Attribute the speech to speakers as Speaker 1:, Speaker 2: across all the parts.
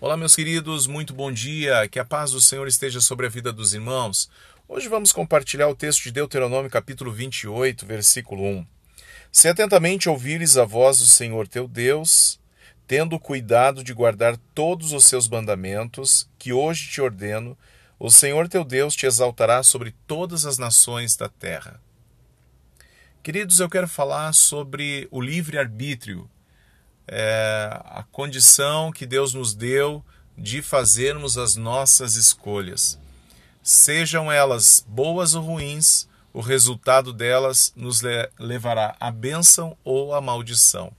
Speaker 1: Olá, meus queridos, muito bom dia. Que a paz do Senhor esteja sobre a vida dos irmãos. Hoje vamos compartilhar o texto de Deuteronômio, capítulo 28, versículo 1. Se atentamente ouvires a voz do Senhor teu Deus, tendo cuidado de guardar todos os seus mandamentos, que hoje te ordeno, o Senhor teu Deus te exaltará sobre todas as nações da terra. Queridos, eu quero falar sobre o livre-arbítrio é, a condição que Deus nos deu de fazermos as nossas escolhas. Sejam elas boas ou ruins, o resultado delas nos levará à bênção ou à maldição.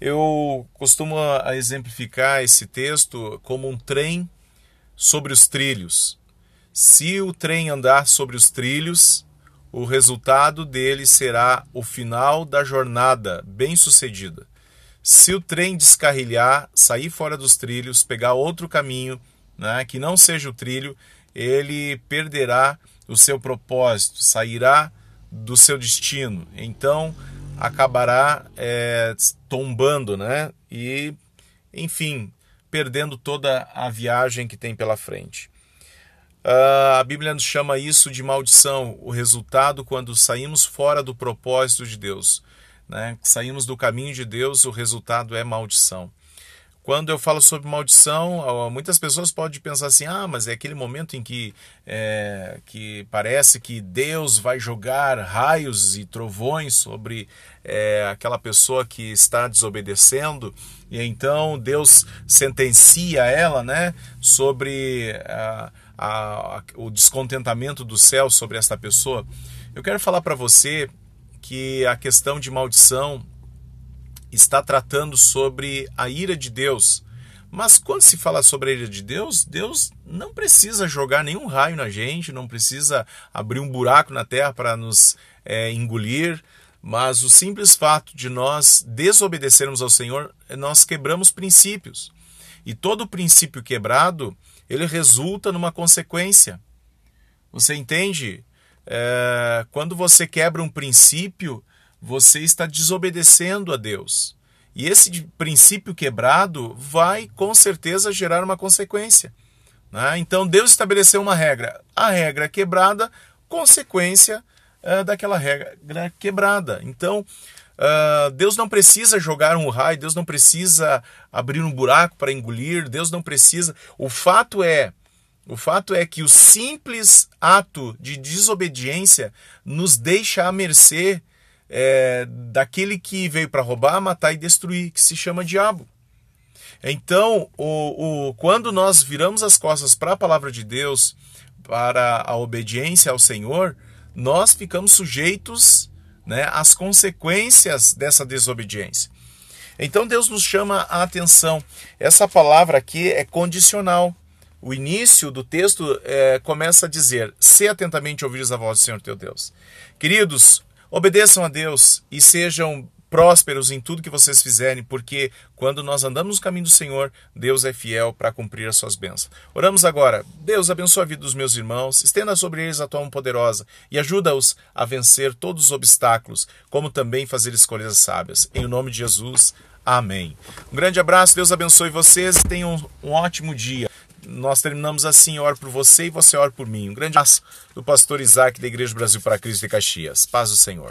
Speaker 1: Eu costumo exemplificar esse texto como um trem sobre os trilhos. Se o trem andar sobre os trilhos, o resultado dele será o final da jornada bem-sucedida. Se o trem descarrilhar, sair fora dos trilhos, pegar outro caminho, né, que não seja o trilho, ele perderá o seu propósito, sairá do seu destino. Então acabará é, tombando, né? E, enfim, perdendo toda a viagem que tem pela frente. Uh, a Bíblia nos chama isso de maldição, o resultado quando saímos fora do propósito de Deus né, saímos do caminho de Deus, o resultado é maldição. Quando eu falo sobre maldição, muitas pessoas podem pensar assim: ah, mas é aquele momento em que, é, que parece que Deus vai jogar raios e trovões sobre é, aquela pessoa que está desobedecendo, e então Deus sentencia ela né, sobre a, a, o descontentamento do céu sobre esta pessoa. Eu quero falar para você que a questão de maldição está tratando sobre a ira de Deus. Mas quando se fala sobre a ira de Deus, Deus não precisa jogar nenhum raio na gente, não precisa abrir um buraco na terra para nos é, engolir, mas o simples fato de nós desobedecermos ao Senhor, nós quebramos princípios. E todo princípio quebrado, ele resulta numa consequência. Você entende? É, quando você quebra um princípio, você está desobedecendo a Deus. E esse princípio quebrado vai com certeza gerar uma consequência. Né? Então Deus estabeleceu uma regra. A regra quebrada, consequência é, daquela regra quebrada. Então uh, Deus não precisa jogar um raio, Deus não precisa abrir um buraco para engolir, Deus não precisa. O fato é o fato é que o simples ato de desobediência nos deixa à mercê é, daquele que veio para roubar, matar e destruir, que se chama diabo. Então, o, o, quando nós viramos as costas para a palavra de Deus, para a obediência ao Senhor, nós ficamos sujeitos né, às consequências dessa desobediência. Então Deus nos chama a atenção. Essa palavra aqui é condicional o início do texto é, começa a dizer: Se atentamente ouvires a voz do Senhor teu Deus. Queridos, obedeçam a Deus e sejam prósperos em tudo que vocês fizerem, porque quando nós andamos no caminho do Senhor, Deus é fiel para cumprir as suas bênçãos. Oramos agora. Deus abençoe a vida dos meus irmãos, estenda sobre eles a tua mão poderosa e ajuda-os a vencer todos os obstáculos, como também fazer escolhas sábias. Em nome de Jesus. Amém. Um grande abraço, Deus abençoe vocês e tenham um, um ótimo dia nós terminamos assim, oro por você e você ora por mim. Um grande abraço do pastor Isaac da Igreja Brasil para Cristo de Caxias. Paz do Senhor.